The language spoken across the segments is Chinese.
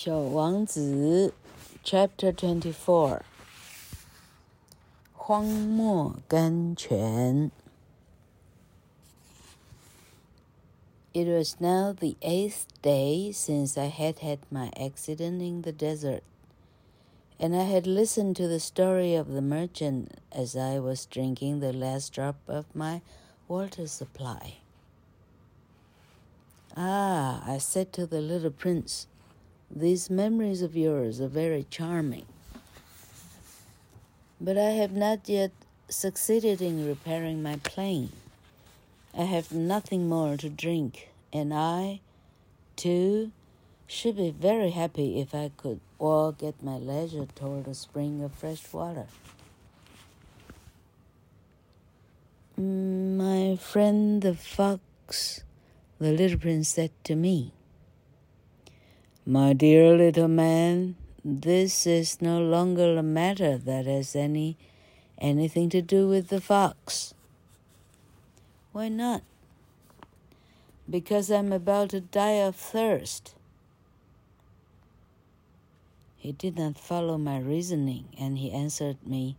小王子，Chapter Twenty Four，荒漠甘泉。It was now the eighth day since I had had my accident in the desert, and I had listened to the story of the merchant as I was drinking the last drop of my water supply. Ah, I said to the little prince, these memories of yours are very charming. But I have not yet succeeded in repairing my plane. I have nothing more to drink, and I, too, should be very happy if I could walk at my leisure toward a spring of fresh water. My friend the fox the little prince said to me, My dear little man, this is no longer a matter that has any anything to do with the fox. Why not? Because I'm about to die of thirst. He did not follow my reasoning, and he answered me,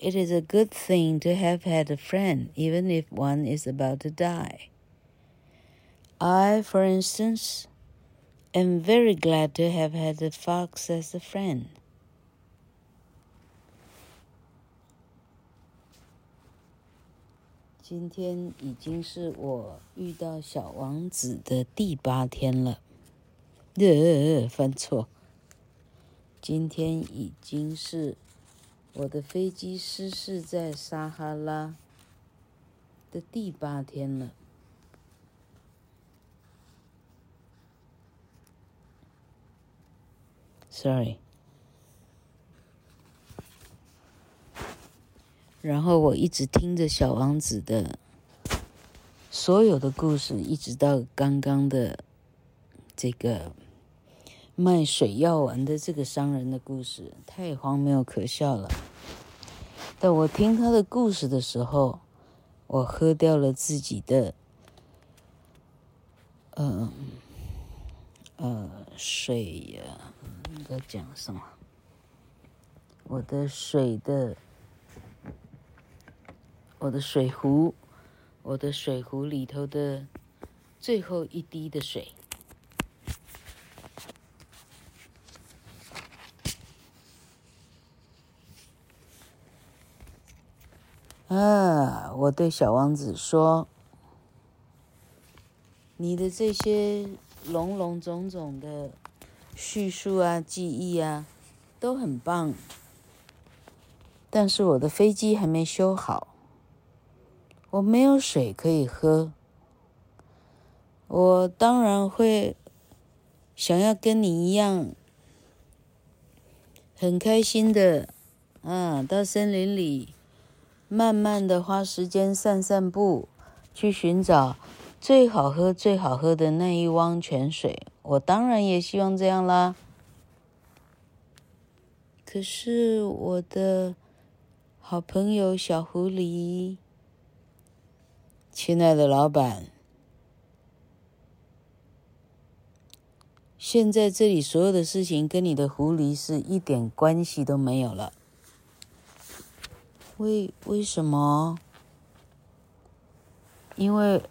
It is a good thing to have had a friend, even if one is about to die. I, for instance, am very glad to have had the fox as a friend. 今天已经是我遇到小王子的第八天了。呃，犯错。今天已经是我的飞机失事在撒哈拉的第八天了。Sorry，然后我一直听着小王子的所有的故事，一直到刚刚的这个卖水药丸的这个商人的故事，太荒谬可笑了。但我听他的故事的时候，我喝掉了自己的，嗯、呃，水呀。在讲什么？我的水的，我的水壶，我的水壶里头的最后一滴的水。啊！我对小王子说：“你的这些龙龙种种的。”叙述啊，记忆啊，都很棒。但是我的飞机还没修好，我没有水可以喝。我当然会想要跟你一样，很开心的，啊，到森林里慢慢的花时间散散步，去寻找最好喝、最好喝的那一汪泉水。我当然也希望这样啦。可是我的好朋友小狐狸，亲爱的老板，现在这里所有的事情跟你的狐狸是一点关系都没有了。为为什么？因为，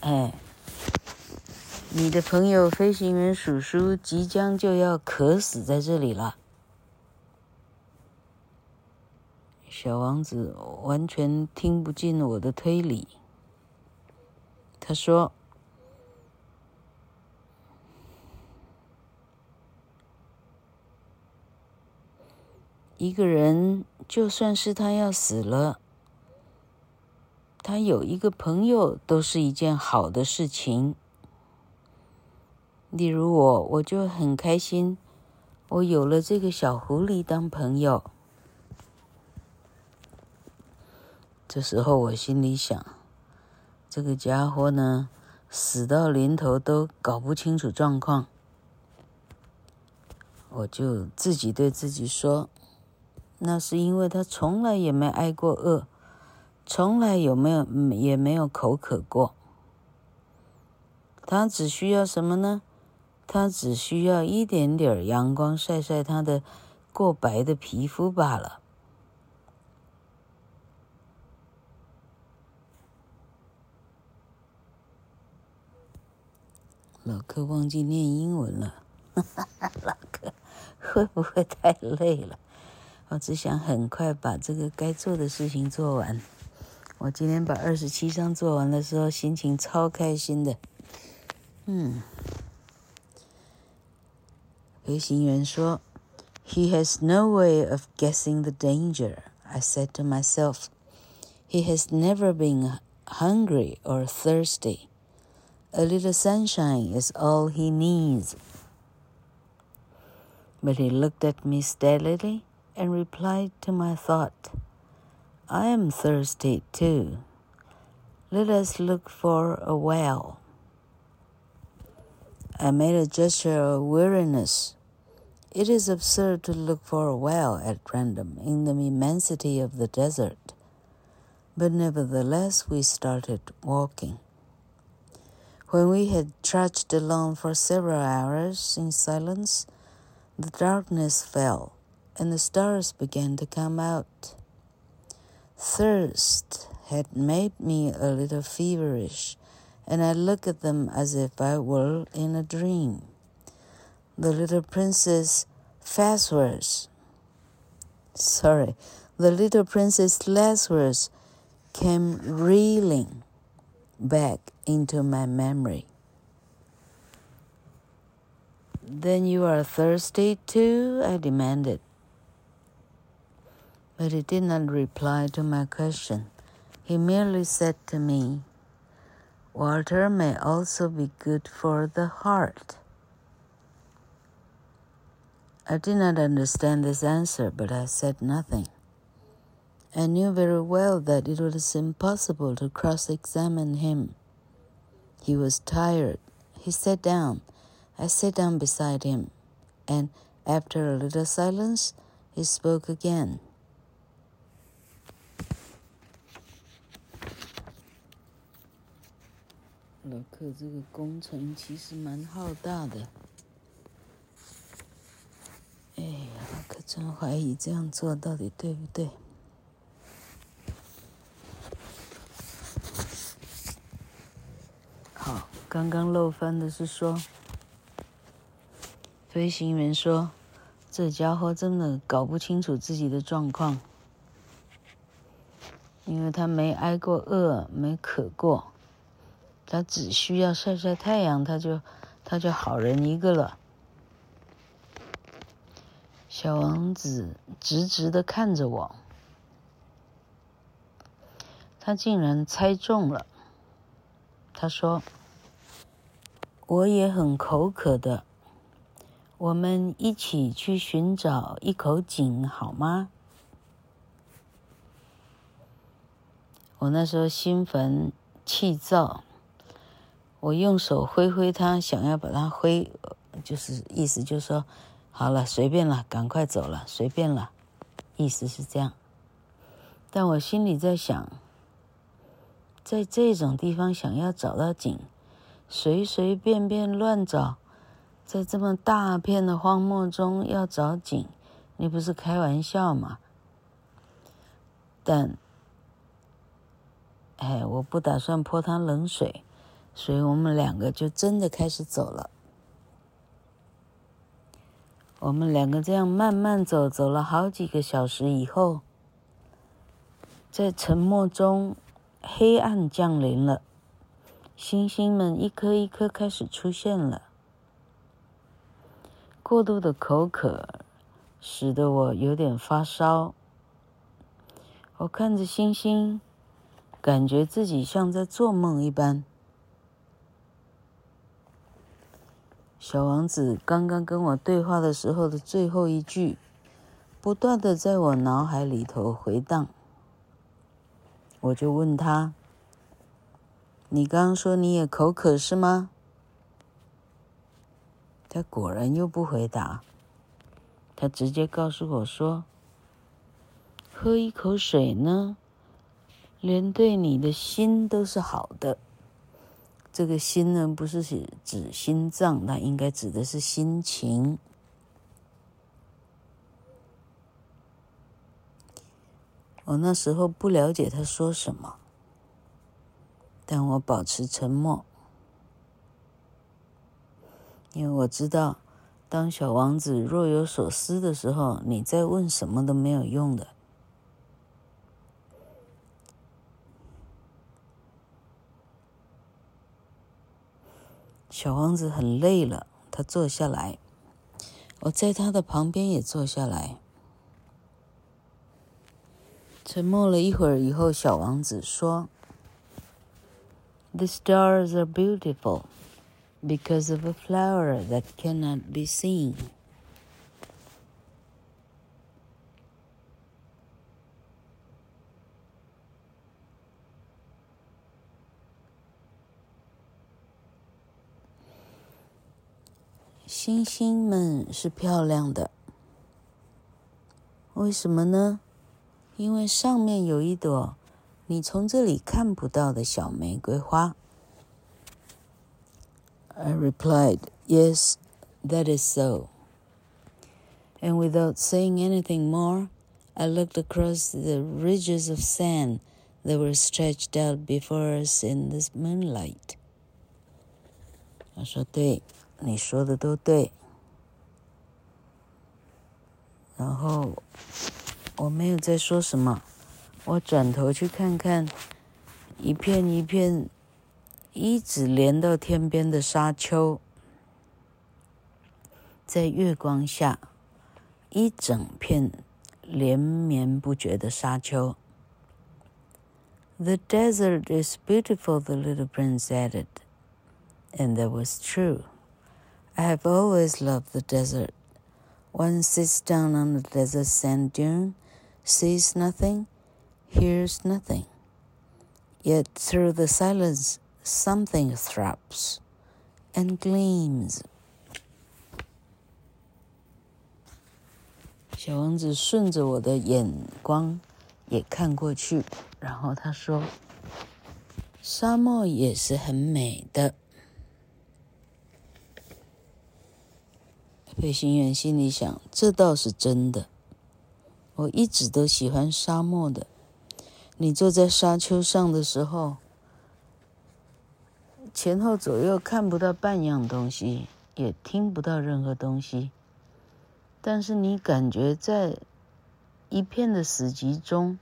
哎。你的朋友飞行员叔叔即将就要渴死在这里了。小王子完全听不进我的推理。他说：“一个人就算是他要死了，他有一个朋友都是一件好的事情。”例如我，我就很开心，我有了这个小狐狸当朋友。这时候我心里想，这个家伙呢，死到临头都搞不清楚状况。我就自己对自己说，那是因为他从来也没挨过饿，从来有没有也没有口渴过。他只需要什么呢？他只需要一点点阳光晒晒他的过白的皮肤罢了。老柯忘记念英文了，哈哈哈老柯会不会太累了？我只想很快把这个该做的事情做完。我今天把二十七章做完的时候，心情超开心的。嗯。飞行员说：“He has no way of guessing the danger.” I said to myself, “He has never been hungry or thirsty. A little sunshine is all he needs.” But he looked at me steadily and replied to my thought, “I am thirsty too. Let us look for a well.” I made a gesture of weariness. it is absurd to look for a well at random in the immensity of the desert. But nevertheless, we started walking. When we had trudged along for several hours in silence, the darkness fell and the stars began to come out. Thirst had made me a little feverish, and I looked at them as if I were in a dream the little princess Fazworth. Sorry, the little came reeling back into my memory. Then you are thirsty too? I demanded. But he did not reply to my question. He merely said to me, Water may also be good for the heart. I did not understand this answer, but I said nothing. I knew very well that it was impossible to cross examine him. He was tired. He sat down. I sat down beside him, and after a little silence, he spoke again. 老克，这个工程其实蛮浩大的。 我可真怀疑这样做到底对不对？好，刚刚漏翻的是说，飞行员说，这家伙真的搞不清楚自己的状况，因为他没挨过饿，没渴过，他只需要晒晒太阳，他就他就好人一个了。小王子直直的看着我，他竟然猜中了。他说：“我也很口渴的，我们一起去寻找一口井好吗？”我那时候心烦气躁，我用手挥挥他，想要把他挥，就是意思就是说。好了，随便了，赶快走了，随便了，意思是这样。但我心里在想，在这种地方想要找到井，随随便便乱找，在这么大片的荒漠中要找井，你不是开玩笑吗？但，哎，我不打算泼他冷水，所以我们两个就真的开始走了。我们两个这样慢慢走，走了好几个小时以后，在沉默中，黑暗降临了，星星们一颗一颗开始出现了。过度的口渴使得我有点发烧。我看着星星，感觉自己像在做梦一般。小王子刚刚跟我对话的时候的最后一句，不断的在我脑海里头回荡。我就问他：“你刚刚说你也口渴是吗？”他果然又不回答，他直接告诉我说：“喝一口水呢，连对你的心都是好的。这个心呢，不是指心脏，那应该指的是心情。我那时候不了解他说什么，但我保持沉默，因为我知道，当小王子若有所思的时候，你再问什么都没有用的。小王子很累了，他坐下来，我在他的旁边也坐下来。沉默了一会儿以后，小王子说：“The stars are beautiful because of a flower that cannot be seen.” 星星们是漂亮的，为什么呢？因为上面有一朵你从这里看不到的小玫瑰花。I replied, Yes, that is so. And without saying anything more, I looked across the ridges of sand that were stretched out before us in this moonlight. 他说：“对， 你说的都对。”然后。我没有再说什么，我转头去看看一片一片一直连到天边的沙丘，在月光下，一整片连绵不绝的沙丘。The desert is beautiful, the little prince added, and that was true. I have always loved the desert. One sits down on the desert sand dune. Sees nothing, hears nothing. Yet through the silence, something throbs and gleams. 小王子顺着我的眼光也看过去，然后他说：“沙漠也是很美的。” ”飞行员心里想：“这倒是真的。”我一直都喜欢沙漠的。你坐在沙丘上的时候，前后左右看不到半样东西，也听不到任何东西。但是你感觉在一片的死寂中，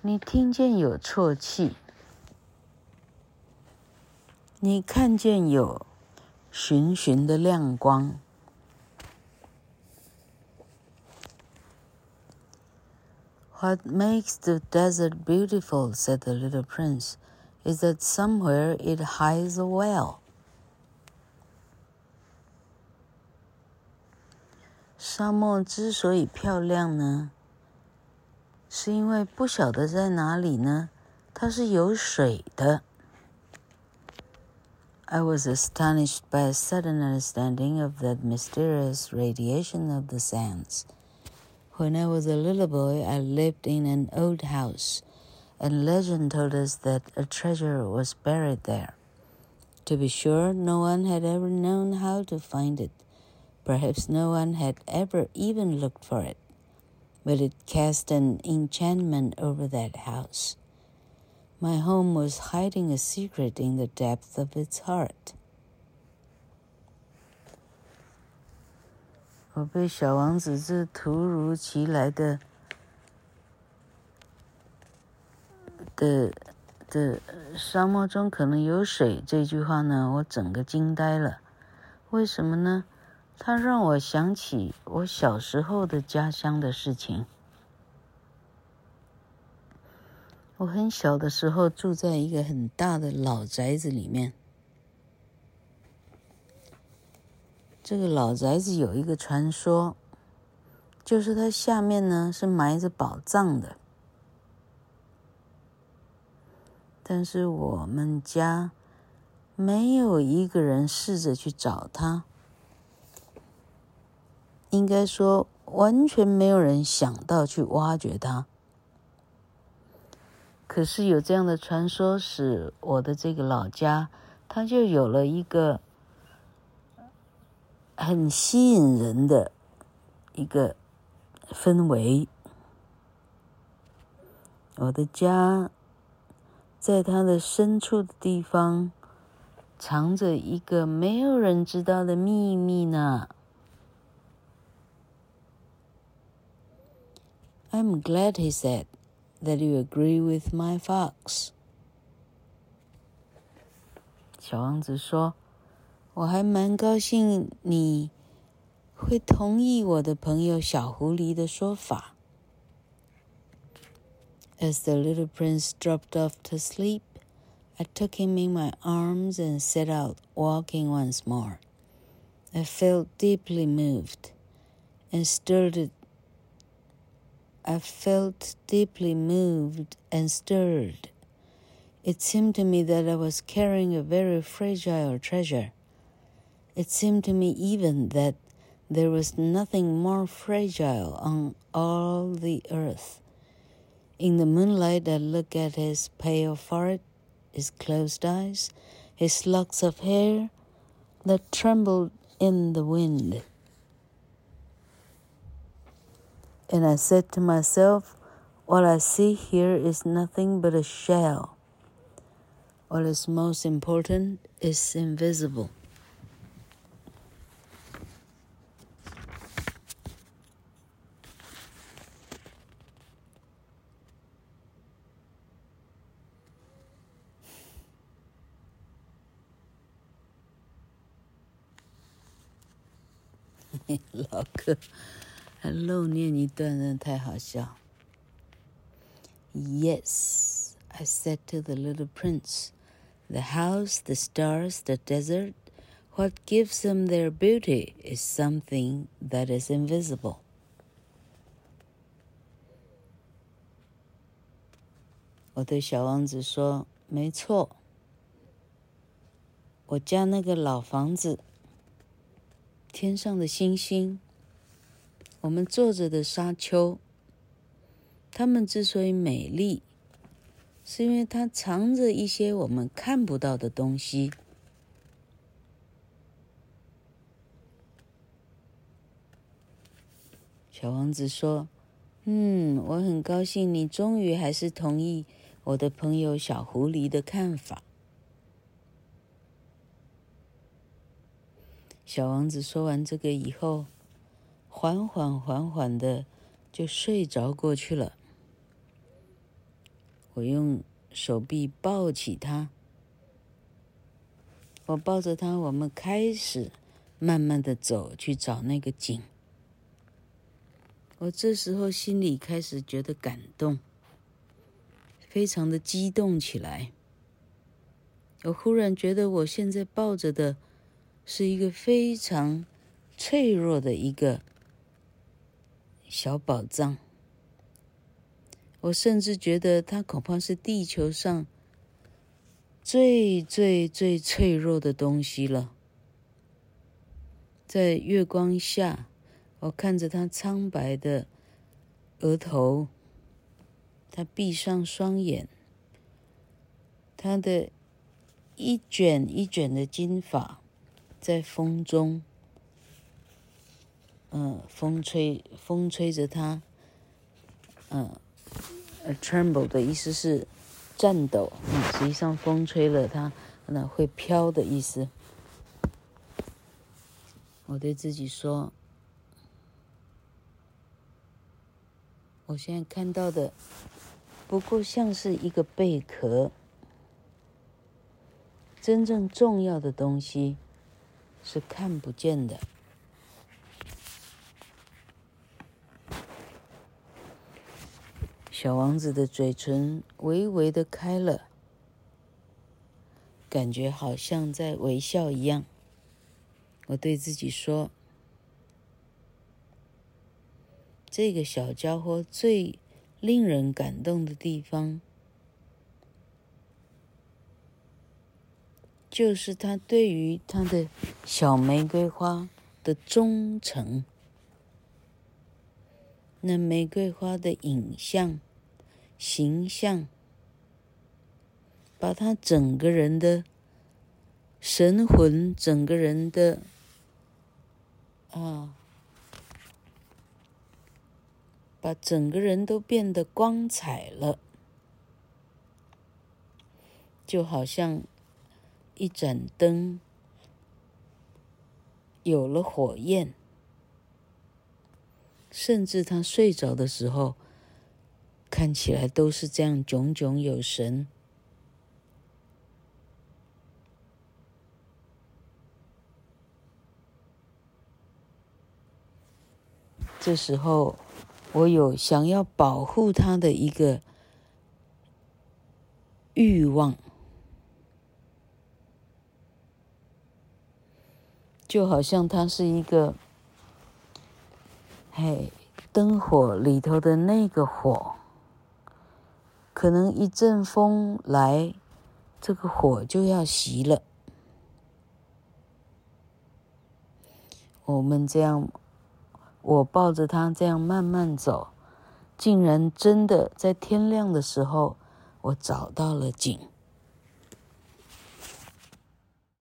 你听见有啜泣，你看见有寻寻的亮光。What makes the desert beautiful, said the little prince, is that somewhere it hides a well. 沙漠之所以漂亮呢，是因为不晓得在哪里呢，它是有水的。I was astonished by a sudden understanding of that mysterious radiation of the sands. When I was a little boy, I lived in an old house, and legend told us that a treasure was buried there. To be sure, no one had ever known how to find it. Perhaps no one had ever even looked for it. But it cast an enchantment over that house. My home was hiding a secret in the depth of its heart. 我被小王子这突如其来的的的沙漠中可能有水这句话呢，我整个惊呆了。为什么呢？它让我想起我小时候的家乡的事情。我很小的时候住在一个很大的老宅子里面。这个老宅子有一个传说，就是它下面呢是埋着宝藏的，但是我们家没有一个人试着去找它，应该说完全没有人想到去挖掘它。可是有这样的传说，使我的这个老家，它就有了一个很吸引人的一个氛围。我的家在它的深处的地方，藏着一个没有人知道的秘密呢。I'm glad he said that you agree with my fox. 小王子说：“我还蛮高兴你会同意我的朋友小狐狸的说法。” As the little prince dropped off to sleep, I took him in my arms and set out walking once more. I felt deeply moved and stirred. I felt deeply moved and stirred. It seemed to me that I was carrying a very fragile treasure. it seemed to me even that there was nothing more fragile on all the earth. In the moonlight, I looked at his pale forehead, his closed eyes, his locks of hair that trembled in the wind. And I said to myself, What I see here is nothing but a shell. What is most important is invisible. 老哥还漏念一段，真的太好笑。Yes, I said to the little prince, the house, the stars, the desert, what gives them their beauty is something that is invisible. 我对小王子说：“没错，我家那个老房子。” 天上的星星，我们坐着的沙丘，它们之所以美丽，是因为它藏着一些我们看不到的东西。小王子说：“嗯，我很高兴你终于还是同意我的朋友小狐狸的看法。”小王子说完这个以后，缓缓缓缓的就睡着过去了。我用手臂抱起他，我抱着他，我们开始慢慢的走去找那个井。我这时候心里开始觉得感动，非常的激动起来。我忽然觉得我现在抱着的。是一个非常脆弱的一个小宝藏，我甚至觉得它恐怕是地球上最最最脆弱的东西了。在月光下，我看着它苍白的额头，它闭上双眼，它的一卷一卷的金发。在风中，嗯，风吹，风吹着它，嗯，tremble 的意思是颤抖，嗯，实际上风吹了它，那会飘的意思。我对自己说，我现在看到的不过像是一个贝壳，真正重要的东西。是看不见的。小王子的嘴唇微微的开了，感觉好像在微笑一样。我对自己说：“这个小家伙最令人感动的地方。”就是他对于他的小玫瑰花的忠诚，那玫瑰花的影像、形象，把他整个人的神魂，整个人的啊，把整个人都变得光彩了，就好像一盏灯有了火焰，甚至他睡着的时候，看起来都是这样炯炯有神。这时候，我有想要保护他的一个欲望，就好像他是一个，嘿，灯火里头的那个火，可能一阵风来，这个火就要熄了。我们这样。我抱着他这样慢慢走，竟然真的在天亮的时候，我找到了井。